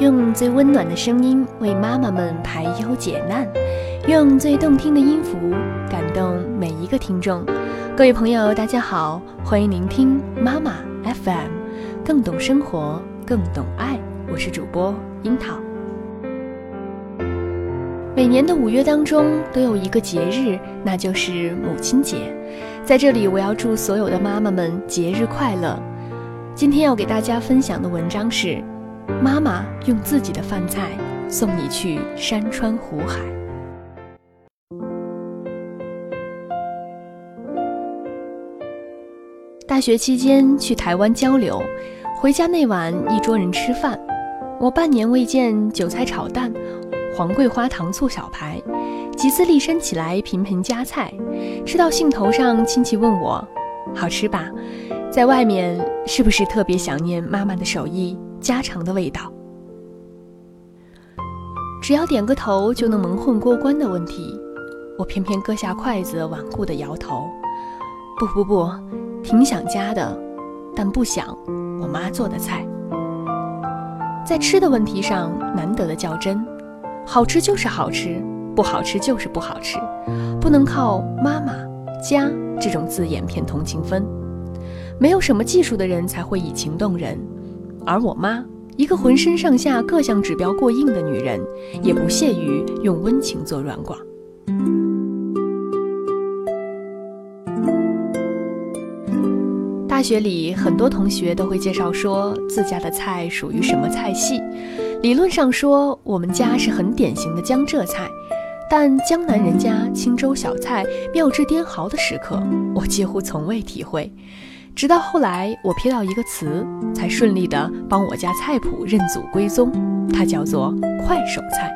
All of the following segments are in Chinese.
用最温暖的声音为妈妈们排忧解难，用最动听的音符感动每一个听众。各位朋友，大家好，欢迎聆听妈妈 FM，更懂生活，更懂爱。我是主播樱桃。每年的五月当中都有一个节日，那就是母亲节。在这里，我要祝所有的妈妈们节日快乐。今天要给大家分享的文章是。妈妈用自己的饭菜送你去山川湖海。大学期间去台湾交流，回家那晚一桌人吃饭，我半年未见韭菜炒蛋、黄桂花糖醋小排，几次立身起来频频夹菜，吃到兴头上，亲戚问我：“好吃吧？在外面是不是特别想念妈妈的手艺？”家常的味道，只要点个头就能蒙混过关的问题，我偏偏搁下筷子，顽固的摇头。不不不，挺想家的，但不想我妈做的菜。在吃的问题上，难得的较真，好吃就是好吃，不好吃就是不好吃，不能靠妈妈、家这种字眼骗同情分。没有什么技术的人才会以情动人。而我妈，一个浑身上下各项指标过硬的女人，也不屑于用温情做软广。大学里，很多同学都会介绍说自家的菜属于什么菜系。理论上说，我们家是很典型的江浙菜，但江南人家清粥小菜、妙至颠毫的时刻，我几乎从未体会。直到后来，我瞥到一个词，才顺利的帮我家菜谱认祖归宗，它叫做快手菜。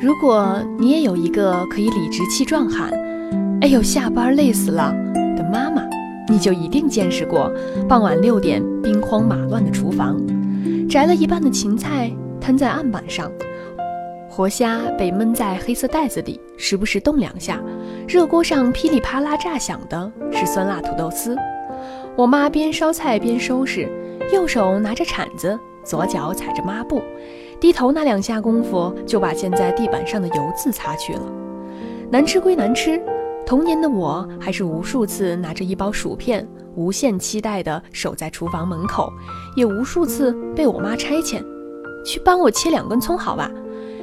如果你也有一个可以理直气壮喊“哎呦，下班累死了”的妈妈，你就一定见识过傍晚六点兵荒马乱的厨房，摘了一半的芹菜摊在案板上。活虾被闷在黑色袋子里，时不时动两下。热锅上噼里啪啦炸响的是酸辣土豆丝。我妈边烧菜边收拾，右手拿着铲子，左脚踩着抹布，低头那两下功夫就把溅在地板上的油渍擦去了。难吃归难吃，童年的我还是无数次拿着一包薯片，无限期待地守在厨房门口，也无数次被我妈差遣，去帮我切两根葱，好吧。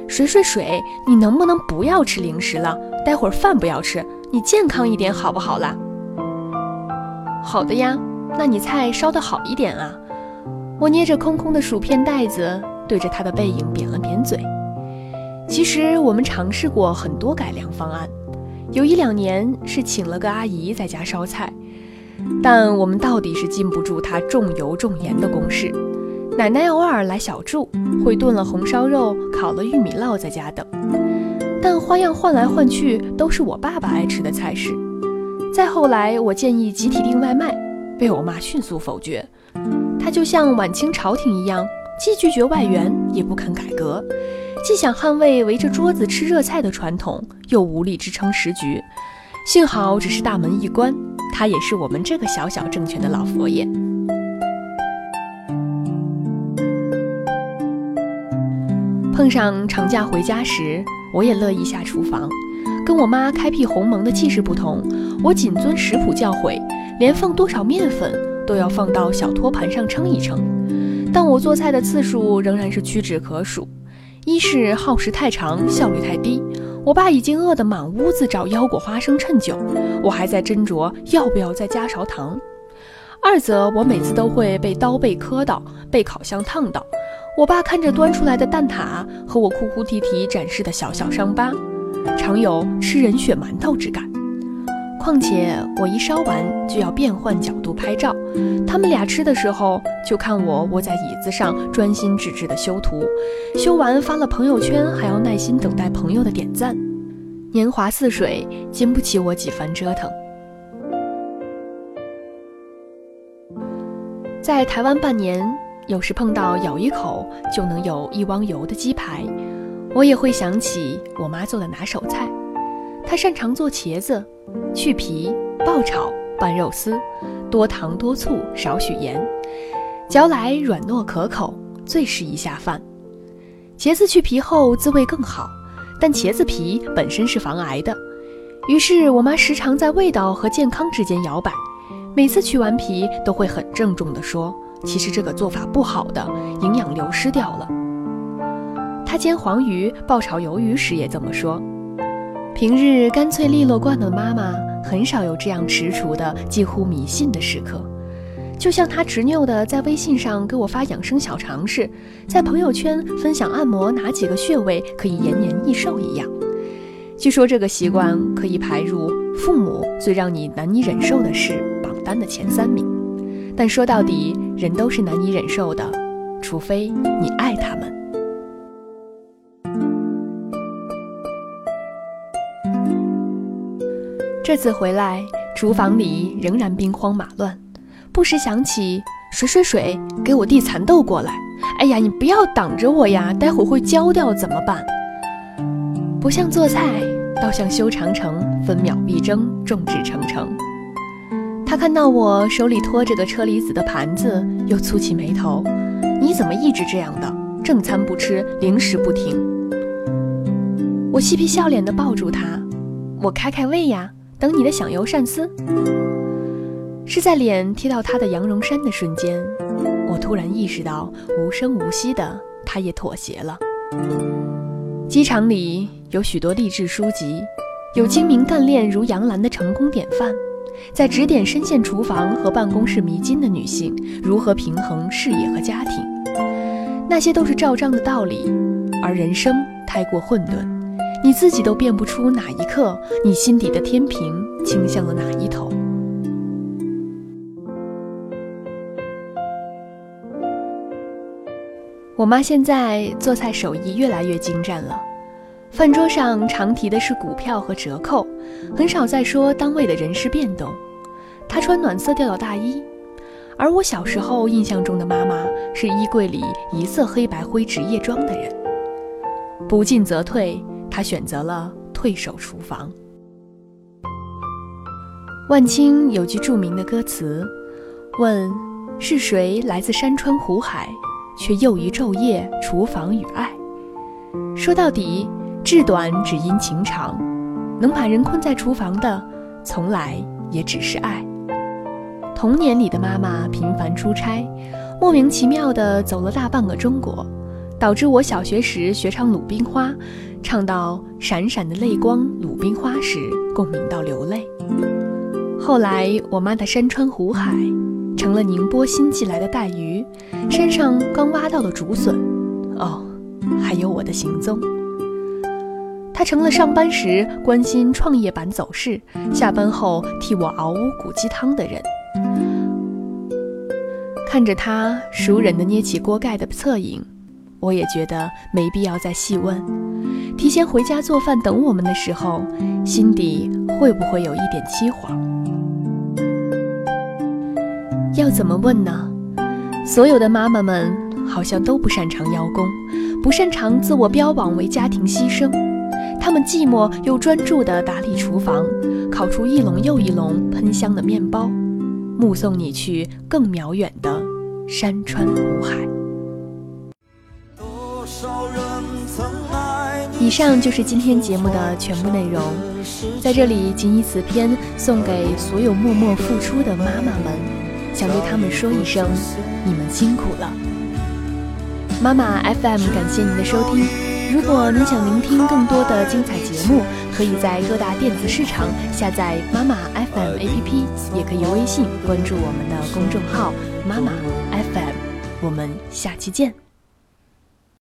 水水水，你能不能不要吃零食了？待会儿饭不要吃，你健康一点好不好啦？好的呀，那你菜烧得好一点啊。我捏着空空的薯片袋子，对着他的背影扁了扁嘴。其实我们尝试过很多改良方案，有一两年是请了个阿姨在家烧菜，但我们到底是禁不住她重油重盐的攻势。奶奶偶尔来小住，会炖了红烧肉、烤了玉米烙在家等，但花样换来换去都是我爸爸爱吃的菜式。再后来，我建议集体订外卖，被我妈迅速否决。她就像晚清朝廷一样，既拒绝外援，也不肯改革，既想捍卫围着桌子吃热菜的传统，又无力支撑时局。幸好只是大门一关，她也是我们这个小小政权的老佛爷。碰上长假回家时，我也乐意下厨房。跟我妈开辟鸿蒙的气势不同，我谨遵食谱教诲，连放多少面粉都要放到小托盘上称一称。但我做菜的次数仍然是屈指可数。一是耗时太长，效率太低，我爸已经饿得满屋子找腰果、花生、趁酒，我还在斟酌要不要再加勺糖。二则我每次都会被刀背磕到，被烤箱烫到。我爸看着端出来的蛋挞和我哭哭啼啼展示的小小伤疤，常有吃人血馒头之感。况且我一烧完就要变换角度拍照，他们俩吃的时候就看我窝在椅子上专心致志地修图，修完发了朋友圈还要耐心等待朋友的点赞。年华似水，经不起我几番折腾。在台湾半年。有时碰到咬一口就能有一汪油的鸡排，我也会想起我妈做的拿手菜。她擅长做茄子，去皮、爆炒、拌肉丝，多糖多醋少许盐，嚼来软糯可口，最适宜下饭。茄子去皮后滋味更好，但茄子皮本身是防癌的，于是我妈时常在味道和健康之间摇摆。每次去完皮，都会很郑重地说：“其实这个做法不好的，营养流失掉了。”他煎黄鱼、爆炒鱿鱼时也这么说。平日干脆利落惯的妈妈，很少有这样踟蹰的、近乎迷信的时刻。就像他执拗地在微信上给我发养生小常识，在朋友圈分享按摩哪几个穴位可以延年益寿一样。据说这个习惯可以排入父母最让你难以忍受的事单的前三名。但说到底，人都是难以忍受的，除非你爱他们。这次回来，厨房里仍然兵荒马乱，不时想起水水水，给我递蚕豆过来。哎呀，你不要挡着我呀，待会会焦掉怎么办？不像做菜，倒像修长城，分秒必争，众志成城。看到我手里托着个车厘子的盘子，又蹙起眉头：“你怎么一直这样的？正餐不吃，零食不停。”我嬉皮笑脸地抱住他：“我开开胃呀。”等你的响油鳝丝，是在脸贴到他的羊绒衫的瞬间，我突然意识到，无声无息的他也妥协了。机场里有许多励志书籍，有精明干练如杨澜的成功典范，在指点深陷厨房和办公室迷津的女性如何平衡事业和家庭。那些都是照章的道理，而人生太过混沌。你自己都辨不出哪一刻，你心底的天平倾向了哪一头。我妈现在做菜手艺越来越精湛了，饭桌上常提的是股票和折扣，很少再说单位的人事变动。她穿暖色调的大衣，而我小时候印象中的妈妈是衣柜里一色黑白灰职业装的人。不进则退。他选择了退守厨房。万青有句著名的歌词：“问是谁来自山川湖海，却又于昼夜厨房与爱。”说到底，志短只因情长，能把人困在厨房的，从来也只是爱。童年里的妈妈频繁出差，莫名其妙地走了大半个中国。导致我小学时学唱《鲁冰花》，唱到“闪闪的泪光鲁冰花”时，共鸣到流泪。后来我妈的山川湖海，成了宁波新寄来的带鱼，山上刚挖到的竹笋，哦，还有我的行踪。他成了上班时关心创业板走势，下班后替我熬乌骨鸡汤的人。看着他熟人的捏起锅盖的侧影。我也觉得没必要再细问，提前回家做饭等我们的时候，心底会不会有一点凄惶？要怎么问呢？所有的妈妈们好像都不擅长邀功，不擅长自我标榜为家庭牺牲，他们寂寞又专注地打理厨房，烤出一笼又一笼喷香的面包，目送你去更渺远的山川湖海。以上就是今天节目的全部内容，在这里谨以此篇送给所有默默付出的妈妈们，想对他们说一声：你们辛苦了。妈妈 FM 感谢您的收听，如果您想聆听更多的精彩节目，可以在各大电子市场下载妈妈 FM APP，也可以微信关注我们的公众号妈妈 FM。我们下期见。